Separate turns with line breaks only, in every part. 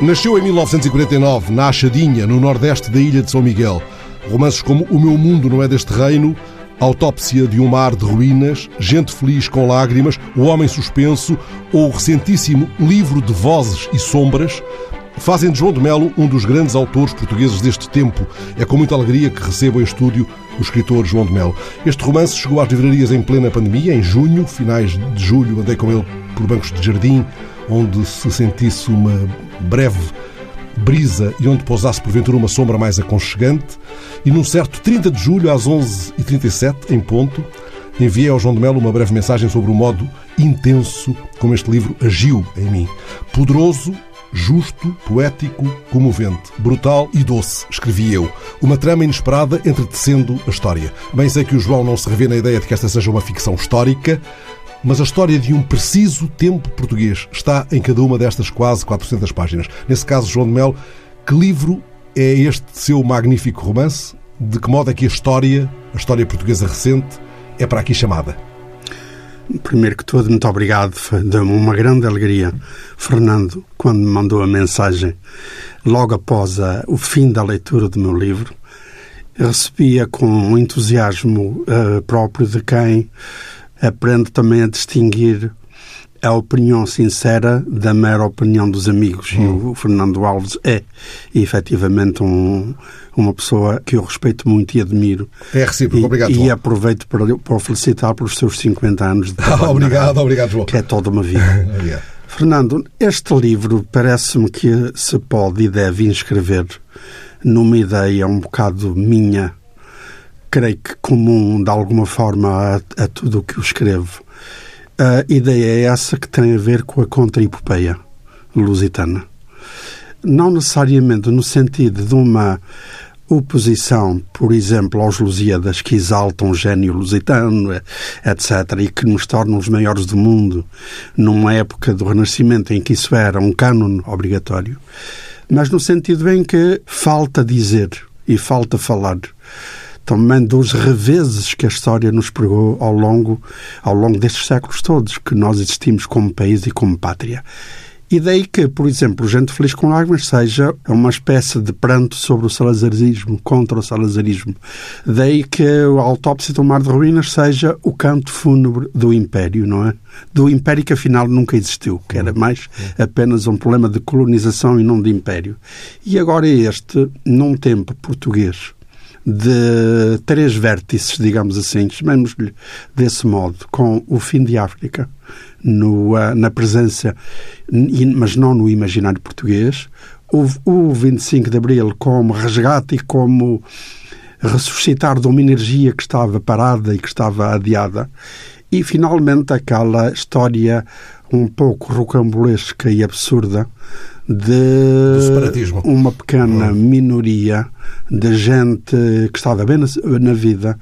Nasceu em 1949, na Achadinha, no nordeste da ilha de São Miguel. Romances como O Meu Mundo Não É Deste Reino, Autópsia de um Mar de Ruínas, Gente Feliz com Lágrimas, O Homem Suspenso ou o recentíssimo Livro de Vozes e Sombras fazem de João de Melo um dos grandes autores portugueses deste tempo. É com muita alegria que recebo em estúdio o escritor João de Melo. Este romance chegou às livrarias em plena pandemia, em junho, finais de julho, andei com ele por bancos de jardim, onde se sentisse uma breve brisa e onde pousasse porventura uma sombra mais aconchegante. E num certo 30 de julho, às 11h37, em ponto, enviei ao João de Melo uma breve mensagem sobre o modo intenso como este livro agiu em mim. Poderoso, justo, poético, comovente, brutal e doce, escrevi eu. Uma trama inesperada entretecendo a história. Bem sei que o João não se revê na ideia de que esta seja uma ficção histórica, mas a história de um preciso tempo português está em cada uma destas quase 400 páginas. Nesse caso, João de Melo, que livro é este seu magnífico romance? De que modo é que a história, a história portuguesa recente, é para aqui chamada?
Primeiro que tudo, muito obrigado. Deu-me uma grande alegria, Fernando, quando me mandou a mensagem logo após a, o fim da leitura do meu livro. Recebia com um entusiasmo uh, próprio de quem aprende também a distinguir a opinião sincera da mera opinião dos amigos. Hum. E o Fernando Alves é, efetivamente, um, uma pessoa que eu respeito muito e admiro.
É recíproco,
e,
obrigado.
E aproveito para, para o felicitar pelos seus 50 anos de trabalho.
obrigado, obrigado, João.
Que é toda uma vida. Fernando, este livro parece-me que se pode e deve inscrever numa ideia um bocado minha, creio que comum de alguma forma a, a tudo o que eu escrevo. A ideia é essa que tem a ver com a contra-epopeia lusitana. Não necessariamente no sentido de uma oposição, por exemplo, aos Lusíadas que exaltam o gênio lusitano, etc., e que nos tornam os maiores do mundo numa época do Renascimento em que isso era um cânone obrigatório, mas no sentido em que falta dizer e falta falar também dos reveses que a história nos pregou ao longo, ao longo destes séculos todos, que nós existimos como país e como pátria. E daí que, por exemplo, Gente Feliz com Lágrimas seja uma espécie de pranto sobre o salazarismo, contra o salazarismo. Daí que a autópsia do Mar de Ruínas seja o canto fúnebre do Império, não é? Do Império que afinal nunca existiu, que era mais apenas um problema de colonização e não de Império. E agora este, num tempo português, de três vértices, digamos assim, chamemos-lhe desse modo, com o fim de África no, uh, na presença, mas não no imaginário português, o 25 de Abril como resgate e como ressuscitar de uma energia que estava parada e que estava adiada, e finalmente aquela história um pouco rocambolesca e absurda de uma pequena hum. minoria de gente que estava bem na, na vida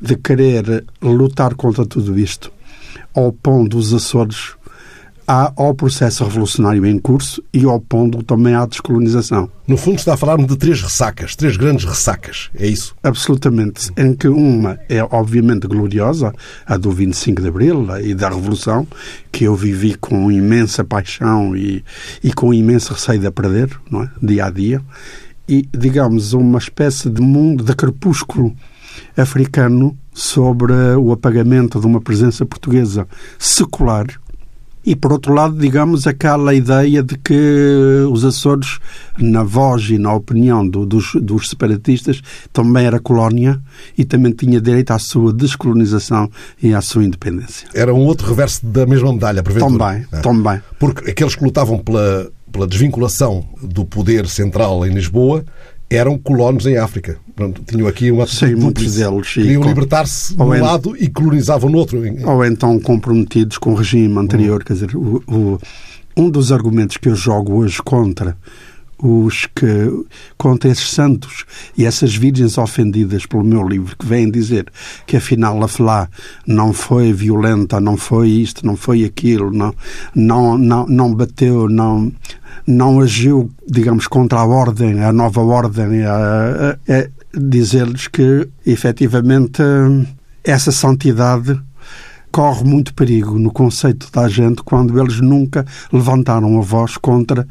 de querer lutar contra tudo isto, ao ponto dos Açores ao processo revolucionário em curso e opondo também à descolonização.
No fundo está a falar-me de três ressacas, três grandes ressacas, é isso?
Absolutamente. Em que uma é obviamente gloriosa, a do 25 de Abril e da Revolução, que eu vivi com imensa paixão e, e com imenso receio de perder, não é? dia a dia. E, digamos, uma espécie de mundo de crepúsculo africano sobre o apagamento de uma presença portuguesa secular e, por outro lado, digamos, aquela ideia de que os Açores, na voz e na opinião do, dos, dos, separatistas, também era colónia e também tinha direito à sua descolonização e à sua independência.
Era um outro reverso da mesma medalha, porventura.
Também, é. também.
Porque aqueles que lutavam pela, pela desvinculação do poder central em Lisboa eram colonos em África. Pronto, tinham aqui uma
Sim, muitos deles.
Queriam libertar-se de um lado e colonizavam no outro.
Ou então comprometidos com o regime anterior. Hum. Quer dizer, o, o, um dos argumentos que eu jogo hoje contra os que contra esses santos e essas virgens ofendidas pelo meu livro que vêm dizer que afinal a Flá não foi violenta, não foi isto, não foi aquilo, não não não, não bateu, não não agiu, digamos, contra a ordem, a nova ordem, a, a, a dizer-lhes que efetivamente essa santidade corre muito perigo no conceito da gente quando eles nunca levantaram a voz contra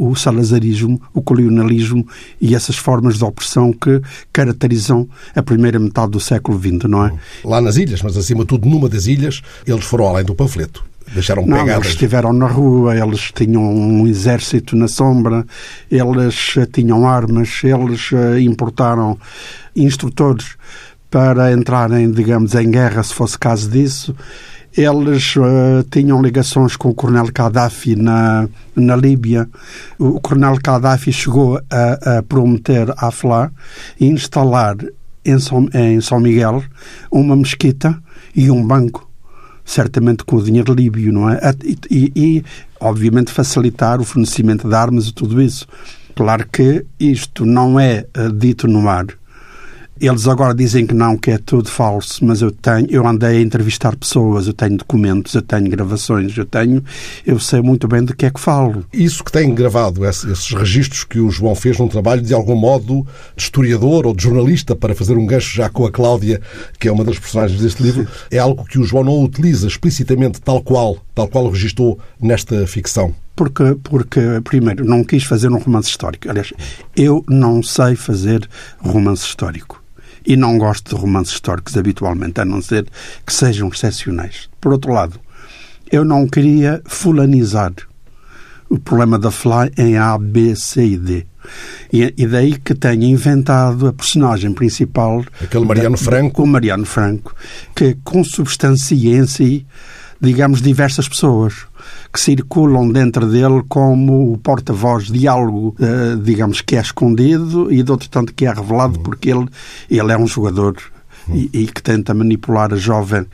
o salazarismo, o colonialismo e essas formas de opressão que caracterizam a primeira metade do século XX, não é?
Lá nas ilhas, mas acima de tudo numa das ilhas, eles foram além do panfleto. Deixaram
não,
pegadas.
eles estiveram na rua, eles tinham um exército na sombra, eles eh, tinham armas, eles eh, importaram instrutores para entrarem, digamos, em guerra, se fosse caso disso. Eles uh, tinham ligações com o Coronel Gaddafi na, na Líbia. O Coronel Gaddafi chegou a, a prometer à FLA instalar em São, em São Miguel uma mesquita e um banco certamente com o dinheiro líbio, não é? E, e, obviamente, facilitar o fornecimento de armas e tudo isso. Claro que isto não é uh, dito no ar, eles agora dizem que não, que é tudo falso, mas eu tenho, eu andei a entrevistar pessoas, eu tenho documentos, eu tenho gravações, eu tenho, eu sei muito bem do que é que falo.
Isso que tem gravado, esses registros que o João fez num trabalho de algum modo de historiador ou de jornalista, para fazer um gancho já com a Cláudia, que é uma das personagens deste livro, é algo que o João não utiliza explicitamente tal qual, tal qual o registou nesta ficção
porque, porque, primeiro, não quis fazer um romance histórico. Aliás, eu não sei fazer romance histórico e não gosto de romances históricos habitualmente, a não ser que sejam excepcionais. Por outro lado, eu não queria fulanizar o problema da Fly em A, B, C e D. E, daí que tenha inventado a personagem principal.
Aquele Mariano da, Franco.
O Mariano Franco, que consubstancia em si, digamos, diversas pessoas que circulam dentro dele como o porta-voz de algo, uh, digamos, que é escondido e de outro tanto que é revelado uhum. porque ele, ele é um jogador uhum. e, e que tenta manipular a jovem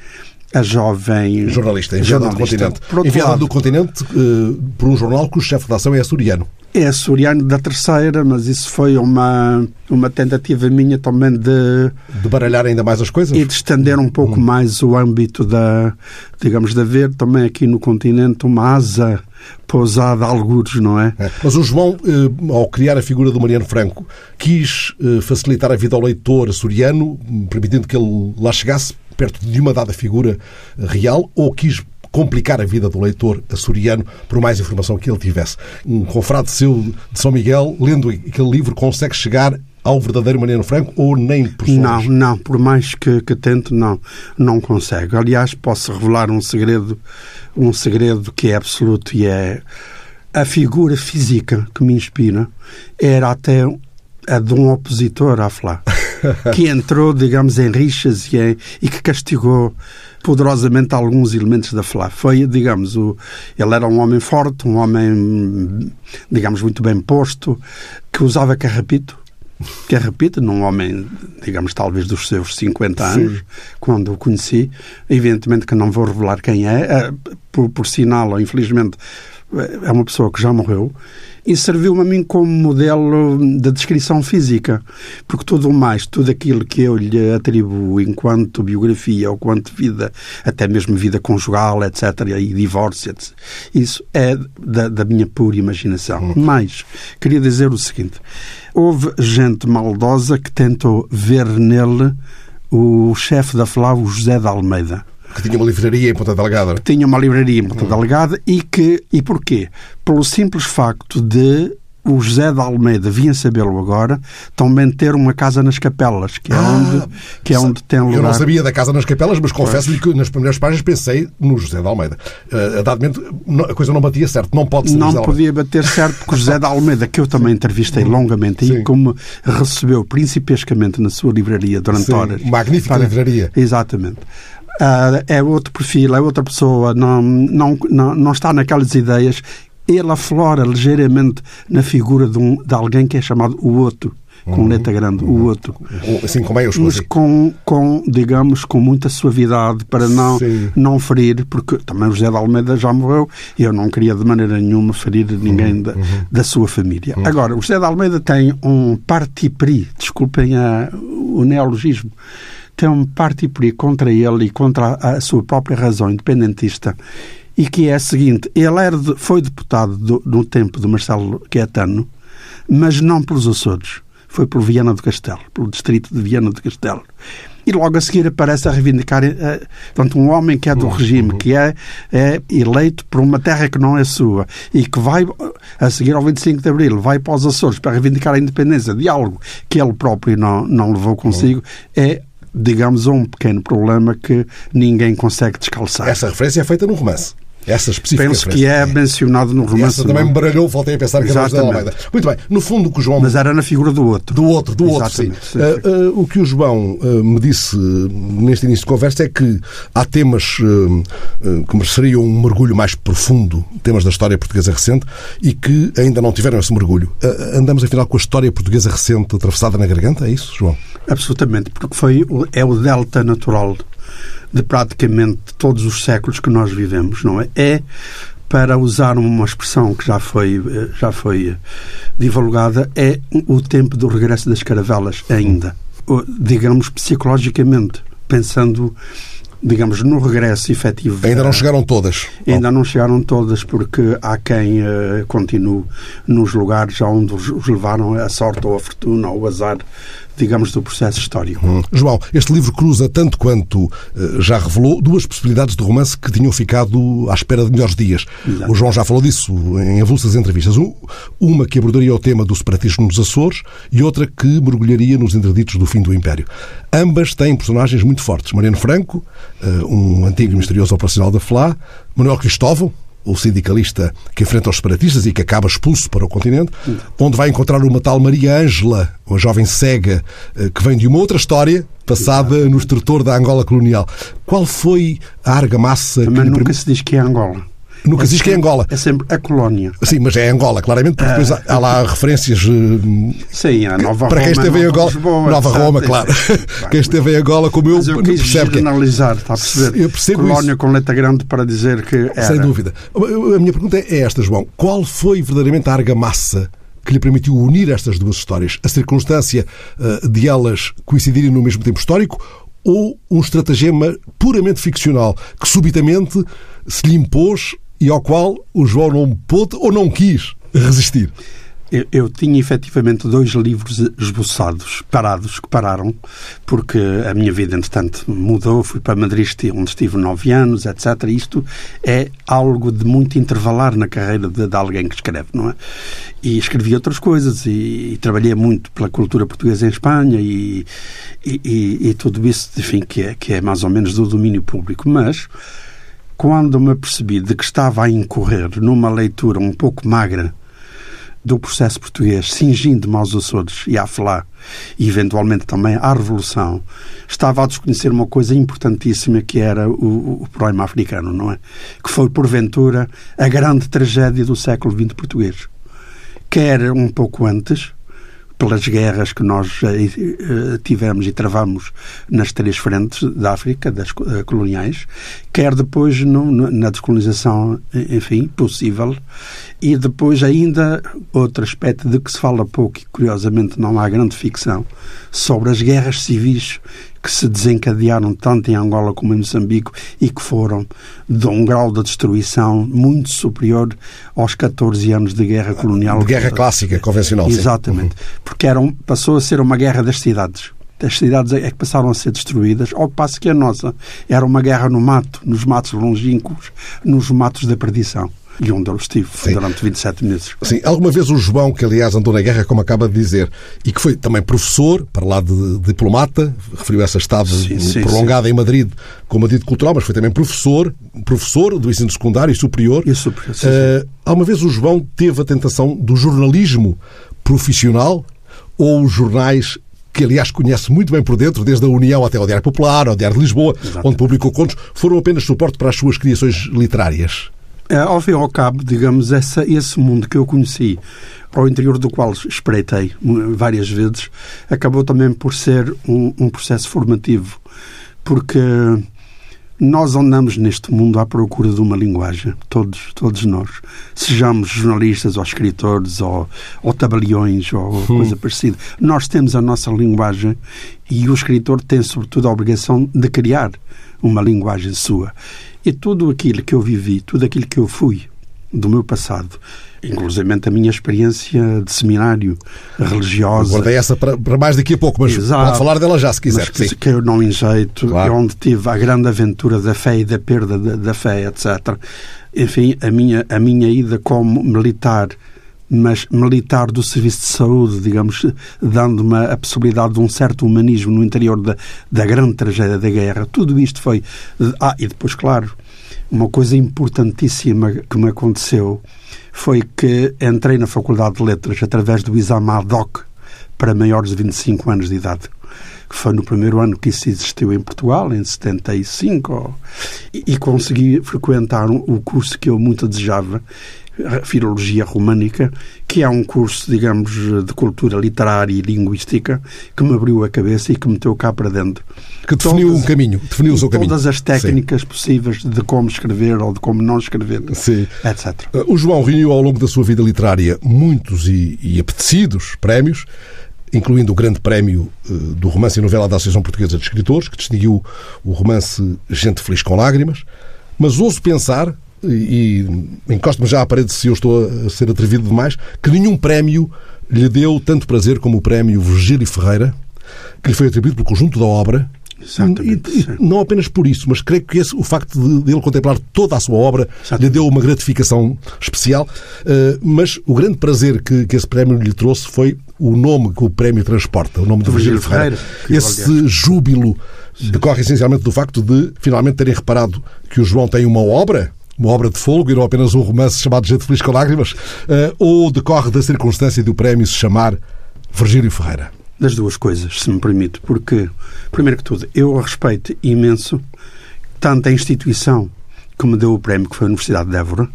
a jovem
jornalista enviada do continente. Enviada do continente uh, por um jornal cujo chefe de ação é açoriano
é açoriano da terceira, mas isso foi uma, uma tentativa minha também de...
De baralhar ainda mais as coisas?
E de estender um pouco hum. mais o âmbito da, digamos, de haver também aqui no continente uma asa pousada a algures, não é? é?
Mas o João, eh, ao criar a figura do Mariano Franco, quis eh, facilitar a vida ao leitor açoriano, permitindo que ele lá chegasse perto de uma dada figura real, ou quis complicar a vida do leitor açoriano por mais informação que ele tivesse. Um confrade seu de São Miguel, lendo aquele livro, consegue chegar ao verdadeiro Mariano Franco ou nem por
Não, não, por mais que, que tente, não, não consegue. Aliás, posso revelar um segredo, um segredo que é absoluto e é a figura física que me inspira era até a de um opositor à FLA, que entrou, digamos, em rixas e, em, e que castigou poderosamente alguns elementos da FLA. Foi, digamos, o, ele era um homem forte, um homem, digamos, muito bem posto, que usava carrapito. Carrapito, num homem, digamos, talvez dos seus 50 anos, Sim. quando o conheci. Evidentemente que não vou revelar quem é, eh, por, por sinal, ou infelizmente, é uma pessoa que já morreu e serviu-me a mim como modelo de descrição física, porque tudo o mais, tudo aquilo que eu lhe atribuo enquanto biografia ou quanto vida, até mesmo vida conjugal, etc., e divórcio, etc., isso é da, da minha pura imaginação. Mas, queria dizer o seguinte: houve gente maldosa que tentou ver nele o chefe da FLAV, José de Almeida
que tinha uma livraria em Ponta Delgada.
Que tinha uma livraria em Ponta hum. Delgada e que. E porquê? Pelo simples facto de o José de Almeida, vinha sabê-lo agora, também ter uma casa nas Capelas, que é, ah, onde, que é onde tem lugar.
Eu não sabia da casa nas Capelas, mas confesso-lhe que nas primeiras páginas pensei no José de Almeida. Uh, momento, a coisa não batia certo, não pode ser
Não podia bater certo, porque o José de Almeida, que eu também entrevistei longamente, Sim. e como recebeu principescamente na sua livraria durante
Sim,
horas.
Magnífica para... livraria.
Exatamente. Uh, é outro perfil, é outra pessoa, não, não, não, não está naquelas ideias. Ele aflora ligeiramente na figura de, um, de alguém que é chamado o outro com uhum, letra grande, uhum. o outro.
Assim como é eu
Mas com, com, digamos, com muita suavidade para não, não ferir, porque também o José de Almeida já morreu e eu não queria de maneira nenhuma ferir ninguém uhum, da, uhum. da sua família. Uhum. Agora, o José de Almeida tem um parti-pri, desculpem a, o neologismo, tem um parti-pri contra ele e contra a sua própria razão independentista e que é a seguinte, ele era foi deputado do, no tempo de Marcelo Quetano, mas não pelos Açores, foi pelo Viana do Castelo, pelo distrito de Viana do Castelo. e logo a seguir aparece a reivindicar, uh, portanto, um homem que é do uhum. regime, que é, é eleito por uma terra que não é sua e que vai, a seguir ao 25 de Abril, vai para os Açores para reivindicar a independência de algo que ele próprio não, não levou consigo, é digamos, um pequeno problema que ninguém consegue descalçar.
Essa referência é feita no romance. Essa específica
Penso que é mencionado no romance.
Essa também me baralhou, voltei a pensar que era da Almeida. Muito bem, no fundo o que o João...
Mas era na figura do outro.
Do outro, do Exatamente. outro, sim. Uh, uh, o que o João uh, me disse neste início de conversa é que há temas que mereceriam um mergulho mais profundo, temas da história portuguesa recente, e que ainda não tiveram esse mergulho. andamos, afinal, com a história portuguesa recente atravessada na garganta, é isso, João?
Absolutamente, porque foi, é o delta natural de praticamente todos os séculos que nós vivemos, não é? É para usar uma expressão que já foi, já foi divulgada, é o tempo do regresso das caravelas ainda. Digamos, psicologicamente, pensando digamos, no regresso efetivo.
Ainda não chegaram todas.
Ainda não chegaram todas, porque há quem uh, continue nos lugares onde os levaram a sorte ou a fortuna ou o azar digamos, do processo histórico. Hum.
João, este livro cruza, tanto quanto uh, já revelou, duas possibilidades de romance que tinham ficado à espera de melhores dias. Exato. O João já falou disso em avulsas entrevistas. uma que abordaria o tema do separatismo nos Açores e outra que mergulharia nos interditos do fim do Império. Ambas têm personagens muito fortes. Mariano Franco, uh, um antigo e misterioso operacional da FLA, Manuel Cristóvão, o sindicalista que enfrenta os separatistas e que acaba expulso para o continente, onde vai encontrar uma tal Maria Ângela, uma jovem cega eh, que vem de uma outra história passada no estrutor da Angola colonial. Qual foi a argamassa
Também que... nunca se diz que é Angola.
Nunca é se diz que é Angola.
É sempre a colónia.
Sim, mas é Angola, claramente, porque depois há, há lá referências.
Eh, Sim, a Nova
Para quem esteve em Angola.
Lisboa,
Nova Roma, claro. quem esteve em Angola, como eu,
mas eu quis percebe
generalizar,
está a perceber? Eu percebo colónia isso. com letra grande para dizer que era.
Sem dúvida. A minha pergunta é esta, João. Qual foi verdadeiramente a argamassa que lhe permitiu unir estas duas histórias? A circunstância uh, de elas coincidirem no mesmo tempo histórico ou um estratagema puramente ficcional que subitamente se lhe impôs e ao qual o João não pôde ou não quis resistir.
Eu, eu, tinha efetivamente dois livros esboçados, parados, que pararam, porque a minha vida, entretanto, mudou. Fui para Madrid, onde estive nove anos, etc. Isto é algo de muito intervalar na carreira de, de alguém que escreve, não é? E escrevi outras coisas e, e trabalhei muito pela cultura portuguesa em Espanha e, e, e tudo isso, enfim, que é, que é mais ou menos do domínio público. Mas quando me apercebi de que estava a incorrer numa leitura um pouco magra do processo português, cingindo-me aos Açores e à Flá, e eventualmente também à Revolução, estava a desconhecer uma coisa importantíssima que era o, o problema africano, não é? Que foi, porventura, a grande tragédia do século XX português. Quer um pouco antes, pelas guerras que nós eh, eh, tivemos e travamos nas três frentes da África, das eh, coloniais, quer depois no, na descolonização, enfim, possível, e depois ainda outro aspecto de que se fala pouco e curiosamente não há grande ficção sobre as guerras civis que se desencadearam tanto em Angola como em Moçambique e que foram de um grau de destruição muito superior aos 14 anos de guerra colonial.
De guerra clássica, convencional.
Exatamente. Sim. Porque eram, passou a ser uma guerra das cidades as cidades é que passaram a ser destruídas, ao passo que a nossa era uma guerra no mato, nos matos longínquos, nos matos da perdição e onde eu estive Sim. durante 27 meses.
Sim, alguma vez o João, que aliás andou na guerra, como acaba de dizer, e que foi também professor, para lá de diplomata, referiu essa sim, prolongada sim. em Madrid como adido cultural, mas foi também professor, professor do ensino secundário e superior.
E superior sim,
uh, alguma vez o João teve a tentação do jornalismo profissional ou os jornais que aliás conhece muito bem por dentro, desde a União até ao Diário Popular, ao Diário de Lisboa, Exatamente. onde publicou contos, foram apenas suporte para as suas criações literárias?
É, ao fim e ao cabo, digamos, essa, esse mundo que eu conheci, ao interior do qual espreitei várias vezes, acabou também por ser um, um processo formativo, porque nós andamos neste mundo à procura de uma linguagem, todos, todos nós. Sejamos jornalistas ou escritores ou, ou tabeliões ou hum. coisa parecida. Nós temos a nossa linguagem e o escritor tem, sobretudo, a obrigação de criar uma linguagem sua. E tudo aquilo que eu vivi, tudo aquilo que eu fui do meu passado, inclusive a minha experiência de seminário religiosa.
Guardei essa para, para, mais daqui a pouco, mas Exato. pode falar dela já se quiser.
Mas, que eu não enjeito, claro. onde tive a grande aventura da fé e da perda da, da fé, etc. Enfim, a minha, a minha ida como militar mas militar do serviço de saúde, digamos, dando-me a possibilidade de um certo humanismo no interior da, da grande tragédia da guerra. Tudo isto foi. Ah, e depois, claro, uma coisa importantíssima que me aconteceu foi que entrei na Faculdade de Letras através do exame ad hoc para maiores de 25 anos de idade que foi no primeiro ano que isso existiu em Portugal, em 75, e, e consegui frequentar o curso que eu muito desejava, Filologia Românica, que é um curso, digamos, de cultura literária e linguística que me abriu a cabeça e que me meteu cá para dentro.
Que definiu todas, um caminho, definiu o seu
caminho.
Todas
as técnicas Sim. possíveis de como escrever ou de como não escrever, Sim. etc.
Uh, o João reuniu ao longo da sua vida literária muitos e, e apetecidos prémios, incluindo o Grande Prémio uh, do Romance e Novela da Associação Portuguesa de Escritores, que distinguiu o romance Gente Feliz com Lágrimas. Mas ouso pensar e, e encosto-me já à parede se eu estou a ser atrevido demais, que nenhum prémio lhe deu tanto prazer como o prémio Virgílio Ferreira, que lhe foi atribuído pelo conjunto da obra.
Exatamente. E,
e não apenas por isso, mas creio que esse, o facto de, de ele contemplar toda a sua obra Exatamente. lhe deu uma gratificação especial. Uh, mas o grande prazer que, que esse prémio lhe trouxe foi o nome que o prémio transporta, o nome de Virgílio Ferreira. Ferreira esse júbilo Sim. decorre essencialmente do facto de finalmente terem reparado que o João tem uma obra uma obra de folgo e não apenas um romance chamado Gente Feliz com Lágrimas, uh, ou decorre da circunstância de o prémio se chamar Virgílio Ferreira?
Das duas coisas, se me permite, porque, primeiro que tudo, eu respeito imenso tanto a instituição que me deu o prémio, que foi a Universidade de Évora,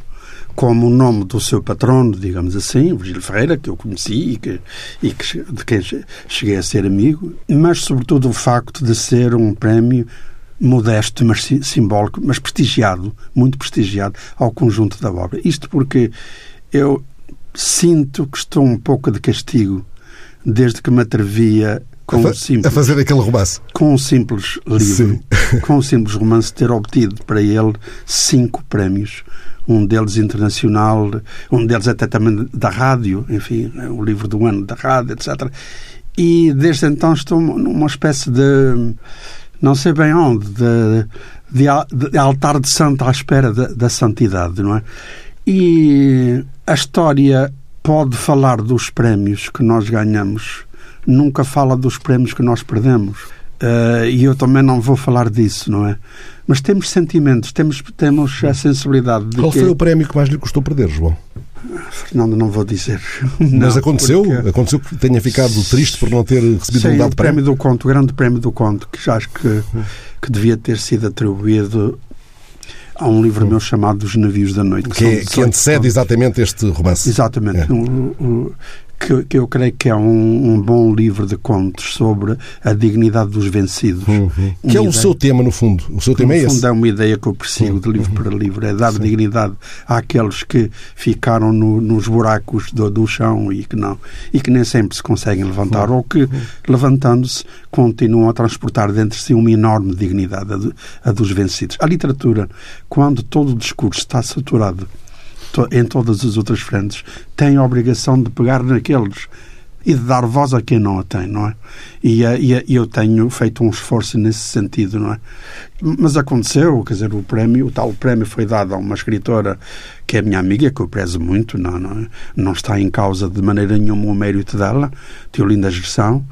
como o nome do seu patrono, digamos assim, Virgílio Ferreira, que eu conheci e, que, e que, de quem cheguei a ser amigo, mas sobretudo o facto de ser um prémio modesto, mas simbólico, mas prestigiado, muito prestigiado ao conjunto da obra. Isto porque eu sinto que estou um pouco de castigo desde que me atrevia com
a, simples, a fazer aquele romance.
Com um simples livro, Sim. com um simples romance, ter obtido para ele cinco prémios. Um deles internacional, um deles até também da rádio, enfim, o livro do ano da rádio, etc. E desde então estou numa espécie de não sei bem onde, de, de, de altar de santo à espera da, da santidade, não é? E a história pode falar dos prémios que nós ganhamos, nunca fala dos prémios que nós perdemos. Uh, e eu também não vou falar disso, não é? Mas temos sentimentos, temos, temos a sensibilidade de
Qual
que...
foi o prémio que mais lhe custou perder, João?
Fernando, não vou dizer.
Mas não, aconteceu? Porque... Aconteceu que tenha ficado triste por não ter recebido
Sim,
um dado
o prémio do conto, o grande prémio do conto, que já acho que, que devia ter sido atribuído a um livro meu chamado Os Navios da Noite.
Que, que, é- que antecede contos. exatamente este romance.
Exatamente. É. O, o, que, que eu creio que é um, um, bom livro de contos sobre a dignidade dos vencidos.
Uhum. Que é o seu tema, no fundo. O seu tema
no
é
fundo
esse.
é uma ideia que eu persigo de livro uhum. para livro. É dar Sim. dignidade àqueles que ficaram no, nos buracos do, do, chão e que não e que nem sempre se conseguem levantar uhum. ou que, levantando-se, continuam a transportar dentro de si uma enorme dignidade, a, a dos vencidos. A literatura, quando todo o discurso está saturado em todas as outras frentes, tem a obrigação de pegar naqueles e de dar voz a quem não a tem, não é? E, eh, e, e, eu tenho feito um esforço nesse sentido, não é? Mas aconteceu, quer dizer, o prémio, o tal prémio foi dado a uma escritora que é minha amiga, que eu prezo muito, não, não, não está em causa de maneira nenhuma o mérito dela, Teolinda Gerção,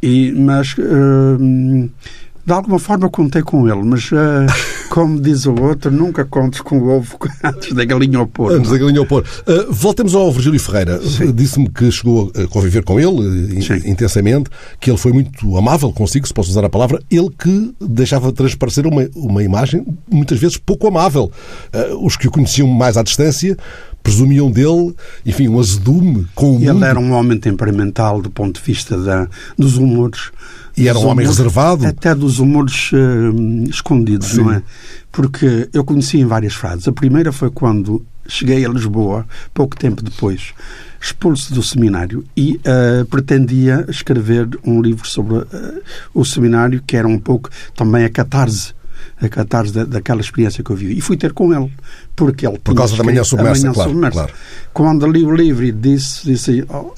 e, mas uh, de alguma forma contei com ele, mas uh, como diz o outro, nunca contes com o ovo antes da galinha ao pôr.
Antes da galinha ao pôr. Uh, voltemos ao Virgílio Ferreira. Disse-me que chegou a conviver com ele eh, intensamente, que ele foi muito amável consigo, se posso usar a palavra, ele que deixava transparecer uma, uma imagem muitas vezes pouco amável. Uh, os que o conheciam mais à distância presumiam dele, enfim, um azedume com o
Ele
mundo.
era um homem temperamental do ponto de vista da, dos humores
e era um homem humores, reservado?
Até dos humores uh, escondidos, Sim. não é? Porque eu conheci em várias frases. A primeira foi quando cheguei a Lisboa, pouco tempo depois, expulso do seminário e uh, pretendia escrever um livro sobre uh, o seminário, que era um pouco também a catarse a catarse da, daquela experiência que eu vivi. E fui ter com ele, porque ele
Por causa da manhã submersa, claro, submersa. claro.
Quando li o livro e disse, disse oh,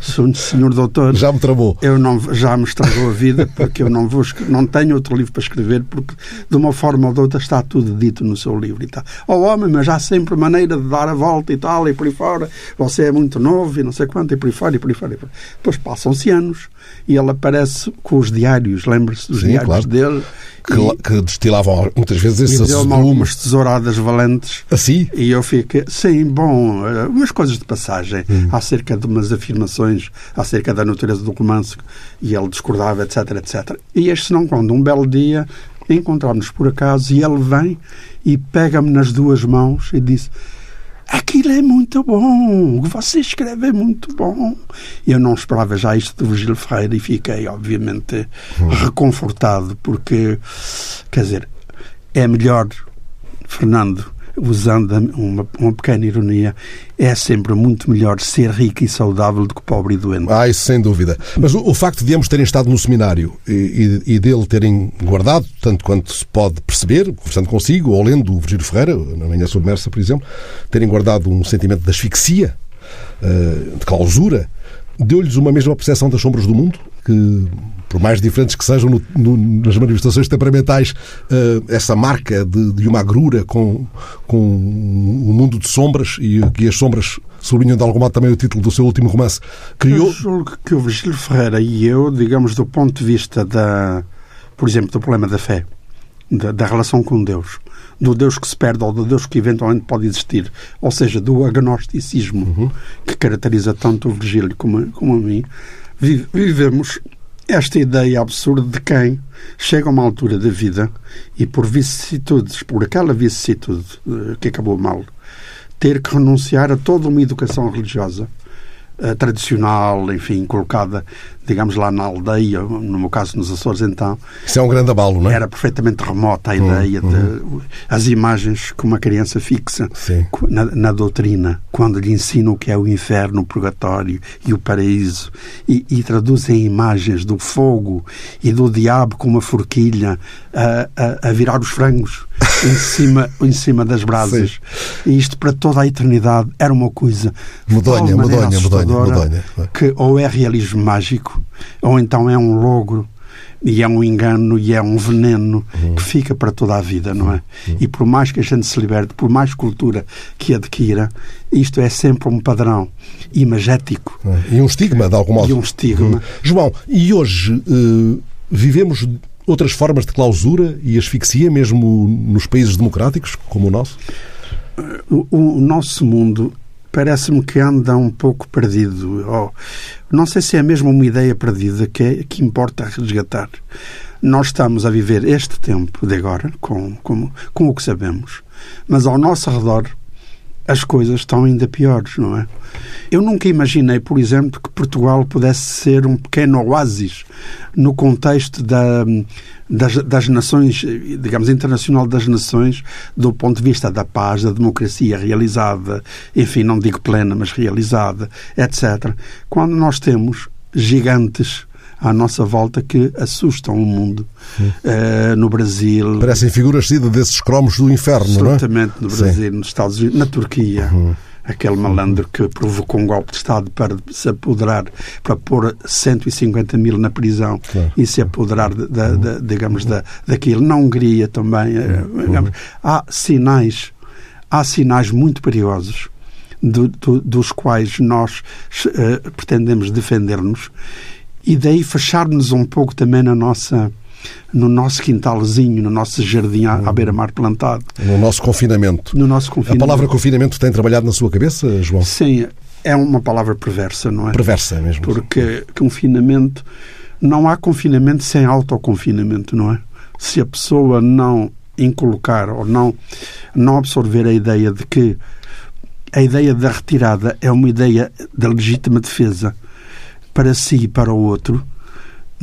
senhor doutor.
Já me travou.
Eu não, já me estragou a vida, porque eu não, vou, não tenho outro livro para escrever, porque de uma forma ou de outra está tudo dito no seu livro e tal. Oh, homem, mas há sempre maneira de dar a volta e tal, e por aí fora. Você é muito novo e não sei quanto, e por aí fora, e por aí fora. E por aí fora. Depois passam-se anos e ele aparece com os diários, lembra-se dos Sim, diários claro. dele.
Que, e, que, destilavam muitas vezes esses
assuntos. algumas tesouradas valentes.
Assim?
E eu fiquei, sim, bom, eh, umas coisas de passagem hum. acerca de umas afirmações acerca da natureza do romance e ele discordava, etc, etc. E este não quando um belo dia encontramos por acaso e ele vem e pega-me nas duas mãos e diz aquilo é muito bom, o que você escreve é muito bom. Eu não esperava já isto do Virgílio Ferreira e fiquei, obviamente, hum. reconfortado, porque, quer dizer, é melhor, Fernando, usando uma, uma, pequena ironia, é sempre muito melhor ser rico e saudável do que pobre e doente.
Ah, isso sem dúvida. Mas o, o facto de ambos terem estado no seminário e, e, e, dele terem guardado, tanto quanto se pode perceber, conversando consigo ou lendo o Virgílio Ferreira, na Manhã Submersa, por exemplo, terem guardado um sentimento de asfixia, eh, de clausura, deu-lhes uma mesma percepção das sombras do mundo, que por mais diferentes que sejam no, no, nas manifestações temperamentais, uh, essa marca de, de, uma agrura com, com um mundo de sombras e que as sombras sublinham de algum modo também o título do seu último romance, criou...
Eu julgo que o Virgílio Ferreira e eu, digamos, do ponto de vista da, por exemplo, do problema da fé, da, da relação com Deus, do Deus que se perde ou do Deus que eventualmente pode existir, ou seja, do agnosticismo uhum. que caracteriza tanto o Virgílio como, como a mim, vivemos esta ideia absurda de quem chega a uma altura da vida e por vicissitudes, por aquela vicissitude eh, que acabou mal, ter que renunciar a toda uma educação religiosa uh, tradicional, enfim, colocada digamos, lá na aldeia, no meu caso nos Açores, então.
Isso é um grande abalo, não é?
Era perfeitamente remota a ideia uhum. de as imagens que uma criança fixa na, na, doutrina, quando lhe ensina o que é o inferno, o purgatório e o paraíso, e, e traduzem imagens do fogo e do diabo com uma forquilha a, a, a virar os frangos em cima, em cima das brasas. Sim. E isto para toda a eternidade era uma coisa.
Medonha, medonha, medonha, medonha.
Que ou é realismo mágico ou então é um logro e é um engano e é um veneno uhum. que fica para toda a vida, não é? Uhum. E por mais que a gente se liberte, por mais cultura que adquira, isto é sempre um padrão imagético.
E um estigma, de algum modo.
E um estigma. Uhum.
João, e hoje uh, vivemos outras formas de clausura e asfixia, mesmo nos países democráticos, como o nosso?
O, o nosso mundo parece-me que anda um pouco perdido. Oh, não sei se é mesmo uma ideia perdida que, é, que importa resgatar. Nós estamos a viver este tempo de agora com, com, com o que sabemos, mas ao nosso redor as coisas estão ainda piores, não é? Eu nunca imaginei, por exemplo, que Portugal pudesse ser um pequeno oásis no contexto da, das, das nações, digamos, internacional das nações, do ponto de vista da paz, da democracia realizada, enfim, não digo plena, mas realizada, etc. Quando nós temos gigantes à nossa volta que assustam o mundo. Uh, no Brasil.
Parecem figuras saídas desses cromos do inferno,
não é? Absolutamente, no Brasil, Sim. nos Estados Unidos, na Turquia. Uhum. Aquele malandro que provocou um golpe de Estado para se apoderar, para pôr 150 mil na prisão claro. e se apoderar, de, de, de, digamos, da, daquilo. Na Hungria também. Eh, uhum. Digamos, há sinais, há sinais muito perigosos do, do, dos quais nós uh, pretendemos defender-nos e daí fechar-nos um pouco também na nossa no nosso quintalzinho, no nosso jardim à, à uhum. beira-mar plantado.
No nosso confinamento.
No nosso confinamento.
A palavra confinamento tem trabalhado na sua cabeça, João?
Sim, é uma palavra perversa, não é?
Perversa mesmo.
Porque confinamento, não há confinamento sem autoconfinamento, não é? Se a pessoa não incolocar ou não, não absorver a ideia de que a ideia da retirada é uma ideia da legítima defesa para si e para o outro,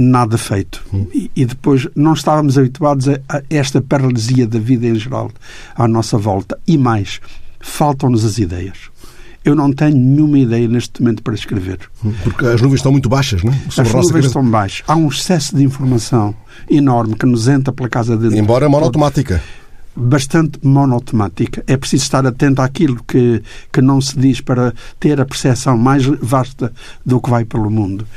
nada feito. Hum. E, e, depois não estávamos habituados a, a, esta paralisia da vida em geral à nossa volta. E mais, faltam-nos as ideias. Eu não tenho nenhuma ideia neste momento para escrever.
Porque as nuvens estão muito baixas, não é?
Sobre as nuvens estão baixas. Há um excesso de informação enorme que nos entra pela casa de...
Embora monoautomática
bastante monotemática. É preciso estar atento àquilo que, que não se diz para ter a percepção mais vasta do que vai pelo mundo.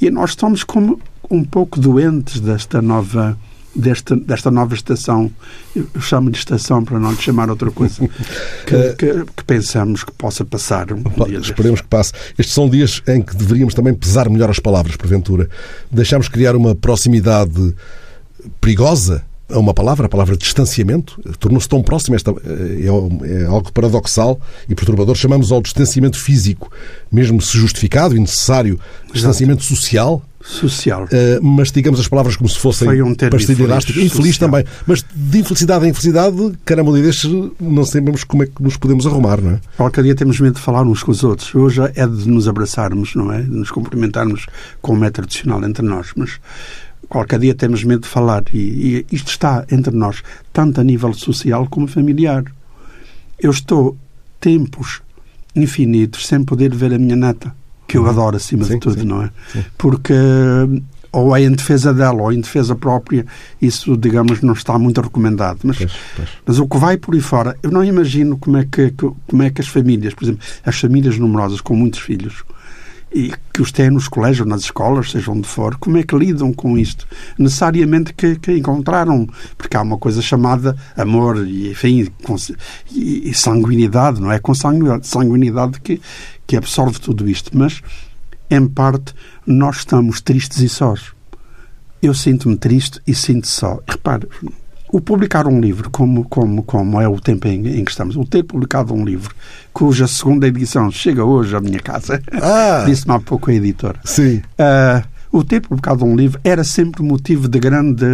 E nós estamos como um pouco doentes desta nova desta, desta nova estação, eu chamo de estação para não lhe chamar outra coisa, que, que, que pensamos que possa passar um
Esperemos que passe. Estes são dias em que deveríamos também pesar melhor as palavras, porventura. Deixamos criar uma proximidade perigosa a uma palavra, a palavra distanciamento, tornou-se tão próximo, esta, é, é, algo paradoxal e perturbador, chamamos ao distanciamento físico, mesmo se justificado e necessário, distanciamento Exato. social.
Social.
Uh, mas digamos as palavras como se fossem
Foi um
pastilha elástica. Infeliz também. Mas de infelicidade em infelicidade, caramba, destes não sabemos como é que nos podemos arrumar, não é?
Qualquer dia temos medo de falar uns com os outros. Hoje é de nos abraçarmos, não é? De nos cumprimentarmos como é tradicional entre nós. Mas qualquer dia temos medo de falar e, e, isto está entre nós, tanto a nível social como familiar. Eu estou tempos infinitos sem poder ver a minha neta, que eu uhum. adoro acima sim, de tudo, sim, não é? Sim. Porque ou é em defesa dela ou em defesa própria, isso, digamos, não está muito recomendado. Mas, pois, pois. mas o que vai por aí fora, eu não imagino como é que, como é que as famílias, por exemplo, as famílias numerosas com muitos filhos, e que os têm nos colégios, nas escolas, seja onde for, como é que lidam com isto? Necessariamente que, que encontraram, porque há uma coisa chamada amor e, enfim, e, e sanguinidade, não é? Com sanguinidade que, que absorve tudo isto. Mas, em parte, nós estamos tristes e sós. Eu sinto-me triste e sinto só. Repare, o publicar um livro, como, como, como é o tempo em, em, que estamos, o ter publicado um livro cuja segunda edição chega hoje à minha casa, ah. disse-me há pouco a editora.
Sim.
Uh, o ter publicado um livro era sempre motivo de grande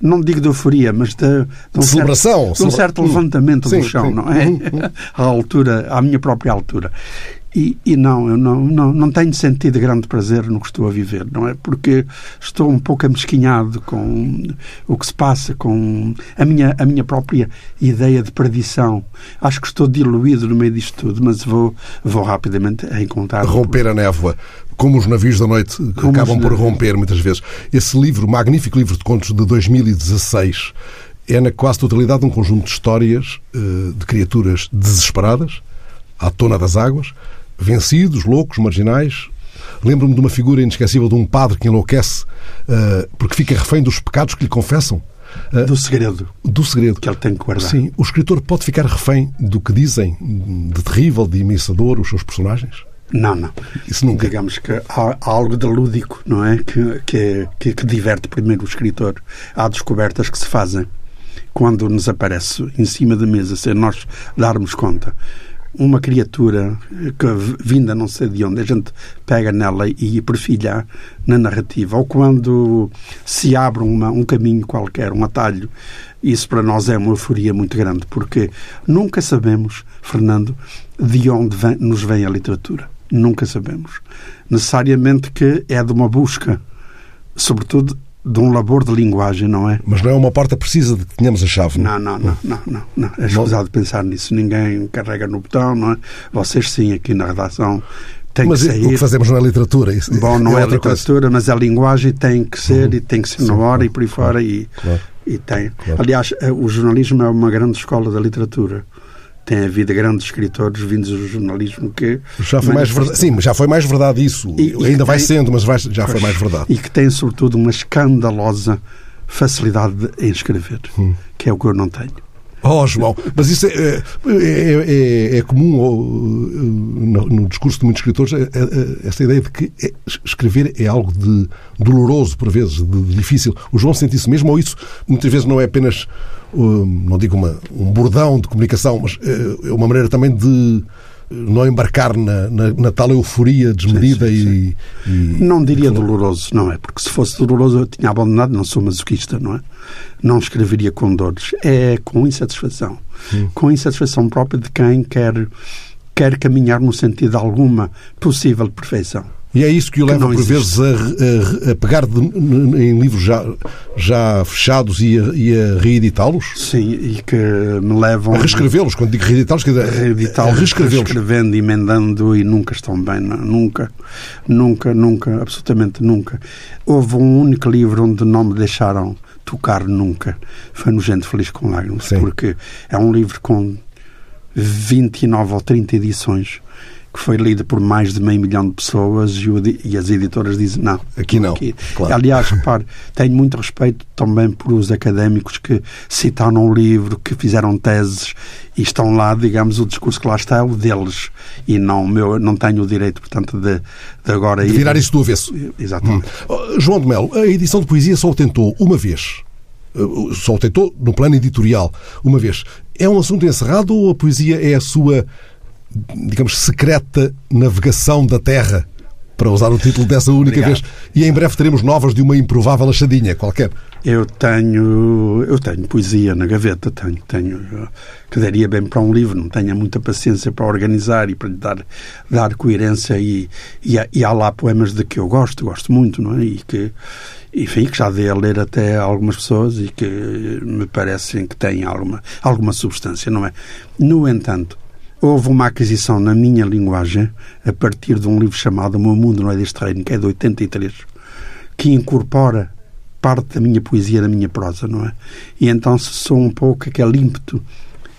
não digo de euforia, mas de,
de um celebração,
certo, de um certo levantamento sim, do chão, sim. não é? Uhum, uhum. à altura, à minha própria altura. E, e, não, eu não, não, não tenho sentido grande prazer no que estou a viver, não é? Porque estou um pouco amesquinhado com o que se passa, com a minha, a minha própria ideia de perdição. Acho que estou diluído no meio disto tudo, mas vou, vou rapidamente encontrar.
Romper a névoa. Como os navios da noite como acabam por romper muitas vezes. Esse livro, magnífico livro de contos de 2016, é na quase totalidade um conjunto de histórias eh, de criaturas desesperadas, à tona das águas, vencidos, loucos, marginais. Lembro-me de uma figura inesquecível de um padre que enlouquece uh, porque fica refém dos pecados que lhe confessam.
Uh, do segredo.
Do segredo.
Que ele tem que guardar.
Sim. O escritor pode ficar refém do que dizem de terrível, de imensador, os seus personagens?
Não, não.
Isso nunca.
Digamos que há algo de lúdico, não é? Que, que, que, que diverte primeiro o escritor. Há descobertas que se fazem quando nos aparece em cima da mesa, sem nós darmos conta uma criatura que vinda não sei de onde, a gente pega nela e perfilha na narrativa, ou quando se abre uma, um caminho qualquer, um atalho, isso para nós é uma euforia muito grande, porque nunca sabemos, Fernando, de onde vem, nos vem a literatura. Nunca sabemos. Necessariamente que é de uma busca, sobretudo de um labor de linguagem, não é?
Mas não é uma porta precisa de que tenhamos a chave.
Não, não, não, não, não. não. É escusado pensar nisso. Ninguém carrega no botão, não é? Vocês sim, aqui na redação, tem
mas
que sair.
o que fazemos não é literatura. Isso
Bom, não é, é literatura, coisa. mas a linguagem tem que ser uhum. e tem que ser na hora e por aí claro, fora. E, claro. e tem. Claro. Aliás, eh, o jornalismo é uma grande escola da literatura tem havido grandes escritores vindos do jornalismo que.
Já foi mais verdade. Sim, já foi mais verdade isso. E, Ainda vai tem, sendo, mas vai, já foi mais verdade.
E que tem, sobretudo, uma escandalosa facilidade em escrever, hum. que é o que eu não tenho.
Oh, João, mas isso é, é, é, é comum no, no, discurso de muitos escritores é, é, essa ideia de que é, escrever é algo de doloroso, por vezes, de, de difícil. O João sente isso mesmo ou isso muitas vezes não é apenas, não digo uma, um bordão de comunicação, mas é uma maneira também de não embarcar na, na, na tal euforia desmedida sim, sim, sim.
E, e, Não diria doloroso, não é? Porque se fosse doloroso eu tinha abandonado, não sou masoquista, não é? Não escreveria com dores. É com insatisfação. Com insatisfação própria de quem quer, quer caminhar no sentido de alguma possível perfeição.
E é isso que o leva, por vezes, a, a, a pegar de, em livros já, já fechados e a, e a reeditá-los?
Sim, e que me levam...
A reescrevê-los, quando digo reeditá-los, quer dizer, reeditá-los,
reescrevê-los. Reescrevendo, emendando e nunca estão bem, não, nunca, nunca, nunca, absolutamente nunca. Houve um único livro onde não me deixaram tocar nunca. Foi no Gente Feliz com Lágrimas, Sim. porque é um livro com 29 ou 30 edições que foi lido por mais de meio milhão de pessoas e, o, e as editoras dizem não.
Aqui não. Aqui. Claro.
Aliás, repare, tenho muito respeito também por os académicos que citaram o livro, que fizeram teses e estão lá, digamos, o discurso que lá está é o deles e não meu, não tenho o direito, portanto, de, de agora...
De virar isso do avesso.
Exatamente.
Hum. João de Melo, a edição de poesia só o tentou uma vez. Uh, só o tentou no plano editorial uma vez. É um assunto encerrado ou a poesia é a sua digamos, secreta navegação da Terra, para usar o título dessa única Obrigado. vez. E em breve teremos novas de uma improvável achadinha qualquer.
Eu tenho, eu tenho poesia na gaveta, tenho, tenho, que daria bem para um livro, não tenho muita paciência para organizar e para lhe dar, dar coerência e, e, e há lá poemas de que eu gosto, gosto muito, não é? E que, enfim, que já dei a ler até a algumas pessoas e que me parecem que têm alguma, alguma substância, não é? No entanto, houve uma aquisição na minha linguagem a partir de um livro chamado O Meu Mundo Não é Deste Reino, que é de 83, que incorpora parte da minha poesia na minha prosa, não é? E então sou um pouco aquele ímpeto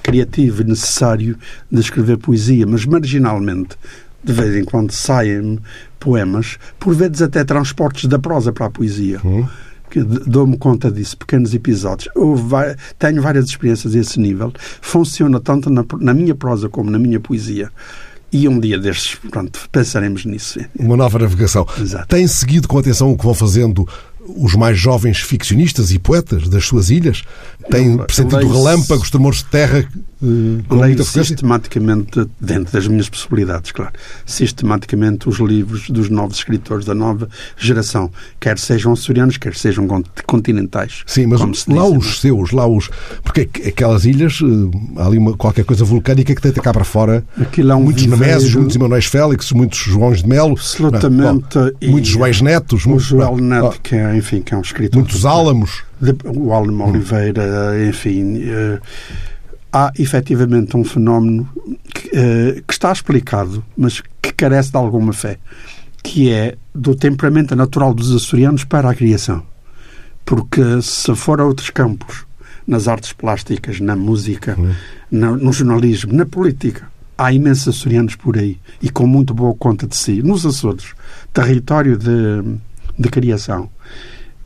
criativo e necessário de escrever poesia, mas marginalmente. De vez em quando saem poemas, por vezes até transportes da prosa para a poesia. Hum dou-me conta disso, pequenos episódios. Eu tenho várias experiências a esse nível. Funciona tanto na, na minha prosa como na minha poesia. E um dia destes, pronto, pensaremos nisso.
Uma nova navegação.
Exato.
Tem seguido com atenção o que vão fazendo os mais jovens ficcionistas e poetas das suas ilhas? Tem sentido relâmpagos, tremores de terra
Uh, leio sistematicamente, dentro das minhas possibilidades, claro, sistematicamente os livros dos novos escritores da nova geração, quer sejam açorianos, quer sejam continentais.
Sim, mas lá diz, os não? seus, lá os. Porque aquelas ilhas, uh, há ali uma, qualquer coisa vulcânica que deita cá para fora
Aquilo é um
muitos Nemésios, muitos Emanuéis Félix, muitos Joões de Melo.
Absolutamente.
Não, bom, muitos Joéis Netos.
O Joel Neto, que é, enfim, que é um escritor.
Muitos Álamos.
De, o Álamo Oliveira, enfim. Uh, há efetivamente um fenómeno que, uh, que, está explicado, mas que carece de alguma fé, que é do temperamento natural dos açorianos para a criação. Porque se for a outros campos, nas artes plásticas, na música, uhum. na, no jornalismo, na política, há imensos açorianos por aí e com muito boa conta de si. Nos Açores, território de, de criação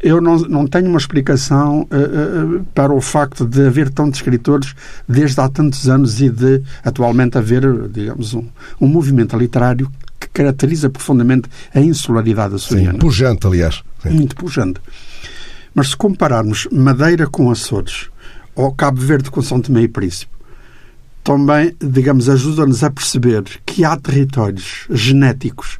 eu não, não tenho uma explicação uh, uh, para o facto de haver tantos escritores desde há tantos anos e de atualmente haver, digamos, um, um movimento literário que caracteriza profundamente a insularidade açoriana.
Sim, pujante, aliás.
Sim. Muito pujante. Mas se compararmos Madeira com Açores ou Cabo Verde com São Tomé e Príncipe, também, digamos, ajuda-nos a perceber que há territórios genéticos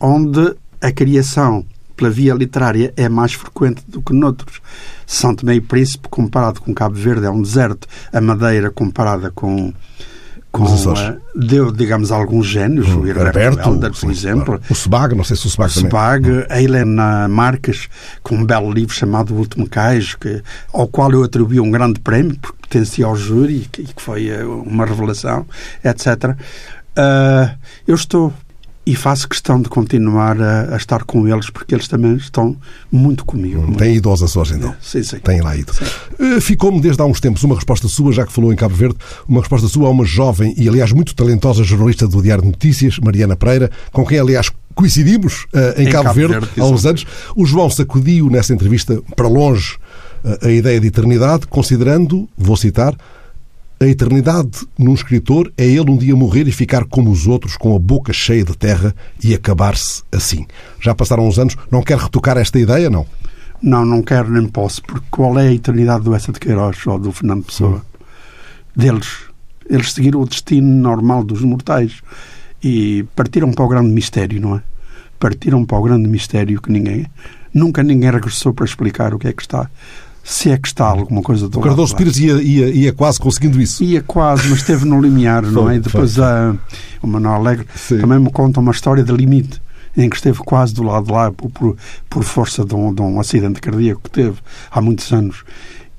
onde a criação pela via literária é mais frequente do que noutros. São Tomé e Príncipe, comparado com Cabo Verde, é um deserto. A Madeira, comparada com com, uh, deu, digamos, alguns génios, hum, o
Herberto
Helder, por exemplo. Claro.
O Sebag, não sei se o Sebag,
também. Sebag, a Helena Marques, com um belo livro chamado O Último Cais, que, ao qual eu atribuí um grande prémio, porque pertencia ao júri, e que, foi uh, uma revelação, etc. Uh, eu estou e faço questão de continuar a, a, estar com eles porque eles também estão muito comigo.
Hum, tem ido aos Açores, então? É,
sim, sim.
Tem lá ido. Uh, Ficou-me desde há uns tempos uma resposta sua, já que falou em Cabo Verde, uma resposta sua a uma jovem e, aliás, muito talentosa jornalista do Diário de Notícias, Mariana Pereira, com quem, aliás, coincidimos uh, em, em, Cabo, Cabo Verde, Verde há uns anos. O João sacudiu nessa entrevista para longe uh, a ideia de eternidade, considerando, vou citar, a eternidade num escritor é ele um dia morrer e ficar como os outros, com a boca cheia de terra e acabar-se assim. Já passaram uns anos, não quer retocar esta ideia, não?
Não, não quero nem posso, porque qual é a eternidade do Essa de Queiroz ou do Fernando Pessoa? Hum. Deles. Eles seguiram o destino normal dos mortais e partiram para o grande mistério, não é? Partiram para o grande mistério que ninguém. Nunca ninguém regressou para explicar o que é que está se é que está alguma coisa do
O Cardoso Pires ia, ia, ia quase conseguindo isso.
Ia quase, mas esteve no limiar, não é? E depois a, o Manuel Alegre Sim. também me conta uma história de limite. em que esteve quase do lado de lá por, por força de um, de um acidente cardíaco que teve há muitos anos.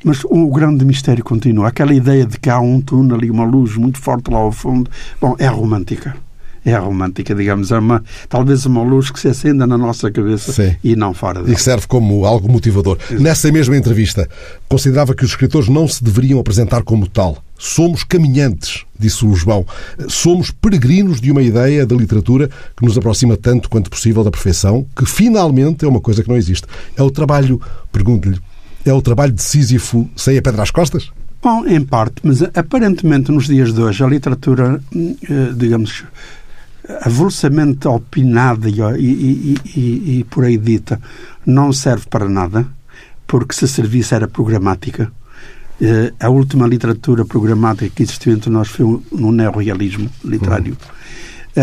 Mas o grande mistério continua. Aquela ideia de que há um túnel e uma luz muito forte lá ao fundo, bom, é romântica é romântica, digamos, é uma, talvez uma luz que se acenda na nossa cabeça Sim. e não fora dela.
E que serve como algo motivador. Exato. Nessa mesma entrevista, considerava que os escritores não se deveriam apresentar como tal. Somos caminhantes, disse o João. Somos peregrinos de uma ideia da literatura que nos aproxima tanto quanto possível da perfeição, que finalmente é uma coisa que não existe. É o trabalho, pergunto-lhe, é o trabalho de Sísifo sem a pedra às costas?
Bom, em parte, mas aparentemente nos dias de hoje a literatura, eh, digamos, avulsamente opinada e, e, e, e, por aí dita não serve para nada, porque se servisse era programática. Eh, a última literatura programática que existiu entre nós foi no neorrealismo literário. Uhum.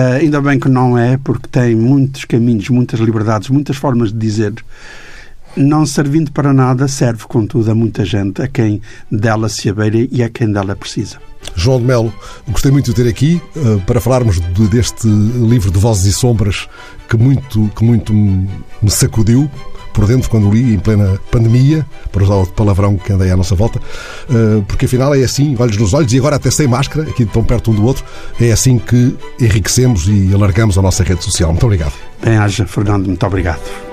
Uh, ainda bem que não é, porque tem muitos caminhos, muitas liberdades, muitas formas de dizer. Não servindo para nada, serve, contudo, a muita gente, a quem dela se abeira e a quem dela precisa.
João de Melo, gostei muito de ter aqui uh, para falarmos de, deste livro de Vozes e Sombras que muito, que muito me sacudiu por dentro quando li em plena pandemia, para usar o palavrão que anda aí à nossa volta, uh, porque afinal é assim, olhos nos olhos e agora até sem máscara, aqui tão perto um do outro, é assim que enriquecemos e alargamos a nossa rede social. Muito obrigado.
Bem, haja, Fernando, muito obrigado.